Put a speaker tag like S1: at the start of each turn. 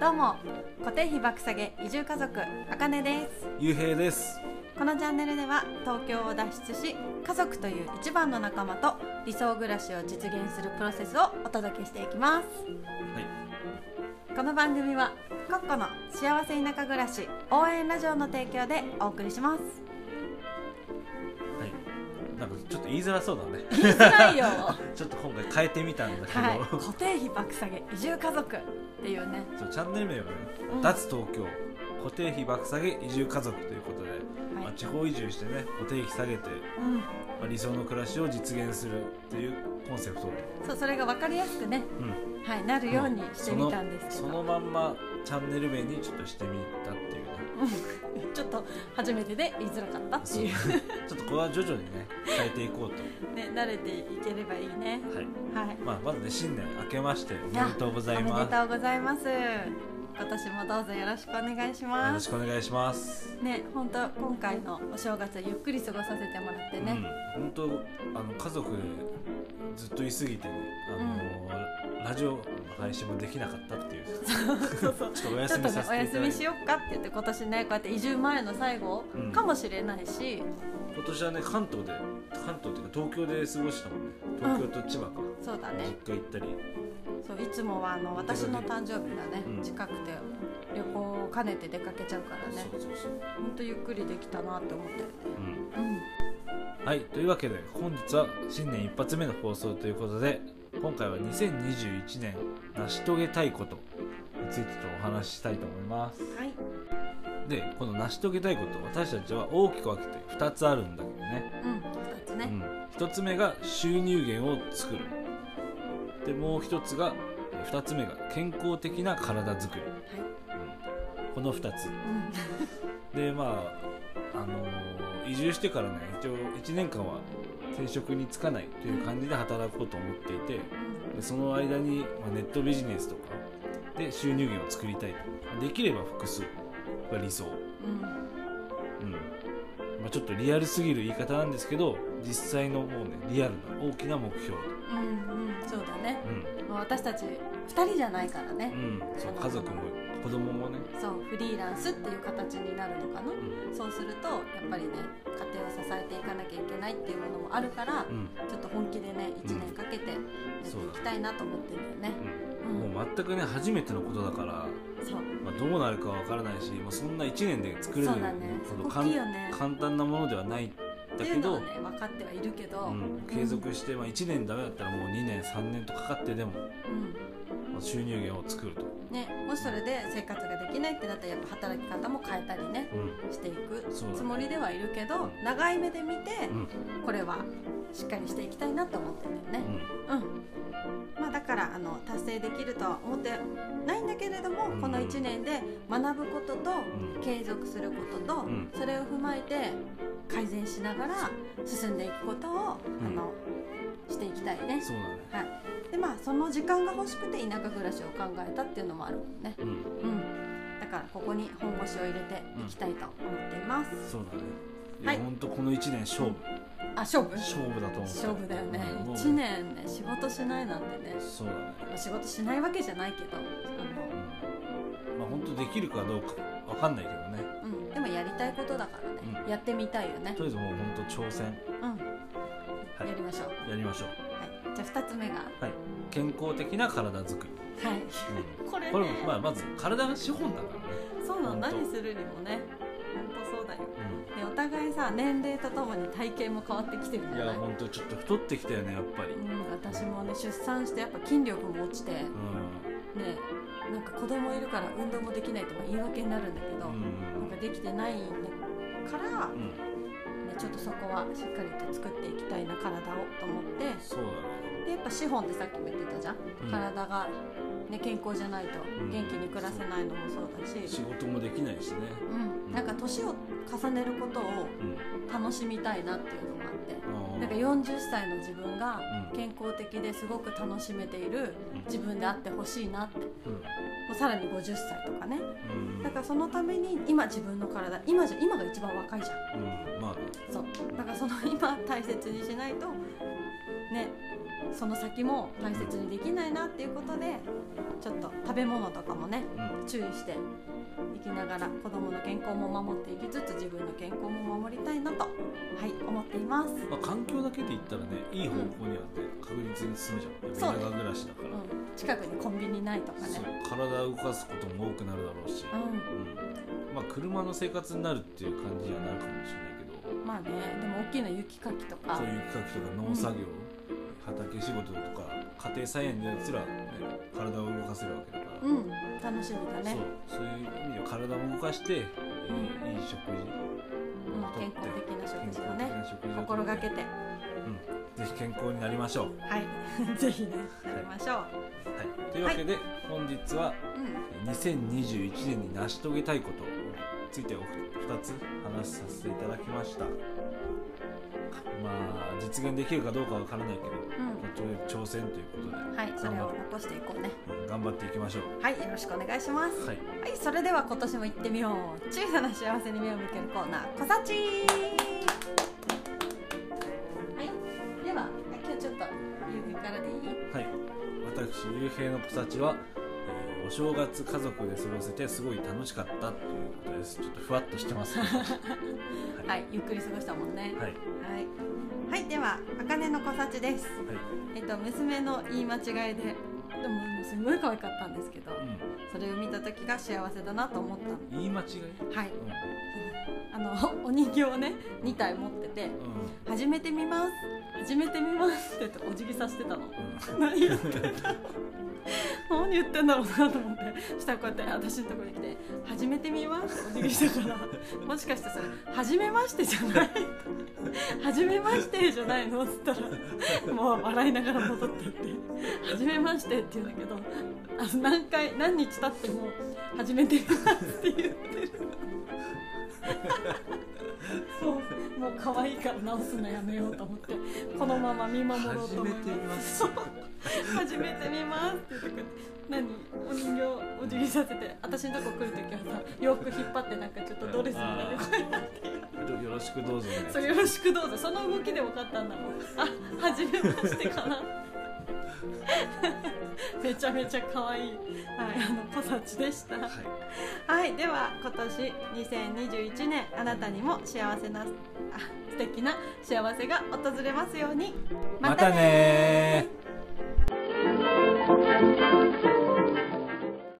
S1: どうも固定費爆下げ移住家族あかねです。
S2: ゆうへいです。
S1: このチャンネルでは東京を脱出し家族という一番の仲間と理想暮らしを実現するプロセスをお届けしていきます。
S2: はい。
S1: この番組はコッコの幸せ田舎暮らし応援ラジオの提供でお送りします
S2: と言いづらそうだね。
S1: 言いづらいよ。
S2: ちょっと今回変えてみたんだけど、
S1: はい。固定費爆下げ移住家族っていうね。
S2: そうチャンネル名がね、
S1: うん。
S2: 脱東京。固定費爆下げ移住家族ということで、
S1: はい。
S2: まあ、地方移住してね固定費下げて、
S1: うん。
S2: まあ、理想の暮らしを実現するっていうコンセプト。で、
S1: そうそれが分かりやすくね
S2: うん、
S1: はいなるようにしてみたんですけ
S2: そ
S1: ど、
S2: のそのまんまチャンネル名にちょっとしてみたっていう
S1: ちょっと初めてで言いづらかったっていう。
S2: ちょっとこれは徐々にね変えていこうと。
S1: ね慣れていければいいね。
S2: はい、
S1: はい。
S2: まあ、まずね新年明けましておめでとうござい
S1: おめ
S2: ま
S1: ですとうございます。今年もどうぞよろしくお願いし
S2: よろし
S1: ます
S2: くお願いします
S1: ね本当今回のお正月ゆっくり過ごさせてもらってね、
S2: うん、本当あの家族でずっといすぎてねあの、ラジオの配信もできなかったっていう。
S1: そうそう
S2: ちょっとお休みさせ
S1: お
S2: ていただいて。
S1: 休みしよっかって言って今年ねこうやって移住前の最後
S2: うん
S1: かもしれないし、
S2: 今年はね関東で関東っていうか東京で過ごしたもんね。東京と千葉か、
S1: そうだね。
S2: 実家行ったり。
S1: そういつもはあの私の誕生日がね、
S2: うん。
S1: 近くて旅行を兼ねて出かけちゃうか。らね
S2: そうそうそう、
S1: 本当ゆっくりできたなって思ってるね
S2: うん、
S1: うん
S2: はいというわけで本日は新年一発目の放送ということで今回は2021年成し遂げたいことについてとお話ししたいと思います。
S1: はい。
S2: でこの成し遂げたいこと私たちは大きく分けて2つあるんだけどね。
S1: うん2つね、
S2: うん、1つ目が収入源を作る。でもう1つがえ2つ目が健康的な体づくり、この2つ。
S1: うん。
S2: でまあ、あのー移住してからね一応1年間は定職に就かないという感じで働こうと思っていてでその間に、まあ、ネットビジネスとかで収入源を作りたいと。できれば複数が理想、
S1: うん。
S2: うん。まあ、ちょっとリアルすぎる言い方なんですけど実際のもうねリアルな大きな目標、
S1: うんうん。そうだね。
S2: うん。
S1: 私たち2人じゃないからね。
S2: う、ん、そう家族も子供もね、
S1: そうフリーランスっていう形になるのかな、
S2: うん。
S1: そうするとやっぱりね家庭を支えていかなきゃいけないっていうものもあるから、
S2: うん。
S1: ちょっと本気でね1年かけてやっていきたいなと思ってるんだよね。
S2: うん。もう全くね初めてのことだから、
S1: そう。
S2: まあ、どうなるかわからないし、まあ、そんな1年で作れる
S1: そうだね。ね。
S2: 簡単なものではないだけど、
S1: ね。分かってはいるけど、
S2: うん、継続して、まあ、1年ダメだったらもう2年3年とかかってでも、
S1: うん。
S2: まあ収入源を作ると、
S1: ね、もしそれで生活ができないってなったらやっぱ働き方も変えたりね
S2: うん。
S1: していくつもりではいるけど
S2: うん。
S1: 長い目で見て
S2: うん。
S1: これはしっかりしていきたいなと思ってるんだよね。うん。まあ、だからあの達成できるとは思ってないんだけれども、
S2: うん。
S1: この1年で学ぶことと
S2: うん。
S1: 継続することと、
S2: うん。
S1: それを踏まえて改善しながら進んでいくことを、
S2: うん。
S1: あのしていきたいね。
S2: ね。
S1: はい、でまあその時間が欲しくて田舎暮らしを考えたっていうのもあるもんね。
S2: うん。
S1: うん、だからここに本腰を入れていきたいとます。
S2: そうだね。いや、
S1: はい。
S2: ほんとこの1年勝負、
S1: あ勝負？
S2: 勝負だと思って
S1: 勝負だよね。
S2: うん。もう
S1: 1年ね仕事しないなんてね。
S2: そうだね。
S1: まあ仕事しないわけじゃないけどあ
S2: まあ本当できるかどうかわかんないけどね。
S1: の、うん、でもやりたいことだからね、
S2: うん。
S1: やってみたいよね。
S2: とりあえずもう本当挑戦。
S1: うん、
S2: はい。
S1: やりましょう、
S2: やりましょう。
S1: はい、じゃあ2つ目が。は
S2: はい。健康的な体づくり、
S1: い。
S2: うん。
S1: これね。
S2: これ、まあ、まず体が資本だからね、
S1: そうなの何するにもねさ年齢とともに体型も変わってきてる
S2: ん、
S1: じゃない？
S2: いや本当ちょっと太ってきたよねやっぱり、うん
S1: うん、私もね出産してやっぱ筋力も落ちてねなんか子供いるから運動もできないってまあ言い訳になるんだけど、
S2: うん
S1: なんかできてないから、ね、
S2: うん、
S1: ちょっとそこはしっかりと作っていきたいな体をと思って。
S2: そうだね。
S1: でやっぱ資本ってさっきも言ってたじゃん、
S2: うん。
S1: 体が、ね、健康じゃないと
S2: ん
S1: 元気に暮らせないのもそうだし、
S2: 仕事もできないしね、
S1: うん、なんか年を重ねることを
S2: うん、
S1: 楽しみたいなっていうのもあって。なんか40歳の自分が
S2: うん。
S1: 健康的ですごく楽しめている
S2: うん。
S1: 自分であってほしいなって。も
S2: うん。
S1: うさらに50歳とかね。
S2: うん。
S1: だからそのために今自分の体今じゃ今が一番若いじゃん。
S2: うん。まあね。
S1: そう。だからその今大切にしないとねその先も大切にできないなっていうことでちょっと食べ物とかもね
S2: うん。
S1: 注意していきながら子供の健康も守っていきつつ自分の健康も守りたいなとはい思っています、うん、
S2: まあ、環境だけで言ったらねいい方向にはね、確実に進むじゃん。田舎暮らしだから、
S1: 近くにコンビニないとかね。
S2: そう。体を動かすことも多くなるだろうし、
S1: う
S2: うん。まあ車の生活になるっていう感じにはなるかもしれないけど。
S1: んまあねでも大きな雪かきとか。
S2: そういう企画とか農作業、畑仕事とか家庭菜園ですら、ね、体を動かせるわけだから、
S1: うん楽しみだね。
S2: そうそういう意味では体を動かして、えーいい食事
S1: うん健康的な食事をね。
S2: 事を
S1: 心がけて。
S2: ぜひ健康になりましょう、
S1: はい。ぜひねやりましょう、
S2: はい、というわけで、本日は
S1: うん。
S2: 2021年に成し遂げたいことについてお2つ話させていただきましたまあ実現できるかどうかわからないけど、
S1: うん。
S2: 挑戦ということで、
S1: はいそれを残していこうね。
S2: うん頑張っていきましょう。
S1: はいよろしくお願いします。
S2: はい。
S1: はい、それでは今年も行ってみよう。小さな幸せに目を向けるコーナー「こさち」はい。では今日ちょっとゆうからでいい？
S2: はい、私ゆうへいの子たちは、えーお正月家族で過ごせてすごい楽しかったということです。ちょっとふわっとしてます、ね、は
S1: はいゆっくり過ごしたもんね。
S2: はい、
S1: はい、はい、ではあかねのこさちです。
S2: は
S1: えっと娘の言い間違いで。でもすごい可愛かったんですけど
S2: い、
S1: それを見た時が幸せだなと思った
S2: 言い間違い、
S1: はい。
S2: うん。
S1: あのお人形をね2体持ってて「始めてみます始めてみます」って言ってお辞儀させてたの。
S2: うん。
S1: 何言ってんだ 何言ってんだろうなと思ってそしたらこうやって私のところに来て「始めてみます」ってお辞儀したから。もしかしてそれ「初めまして」じゃない「初めまして」じゃないの？っつったらもう笑いながら戻っていって「初めまして」って言うんだけどあの何回何日経っても「始めてみます」って言ってるそうもう可愛いから直すのやめようと思ってこのまま見守ろうと思い
S2: てみます
S1: そう始めてみますって言ってくれて何お人形お辞儀させて私のとこ来る時はさ洋服引っ張ってな。んかちょっとドレスみたいなこうやって
S2: よろしくどうぞ
S1: そうよろしくどうぞその動きで分かったんだもんあ初めましてかな。めちゃめちゃ可愛いはいあの小さちでした。
S2: はい。
S1: はい、では今年2021年あなたにも幸せなあ素敵な幸せが訪れますように。
S2: またねー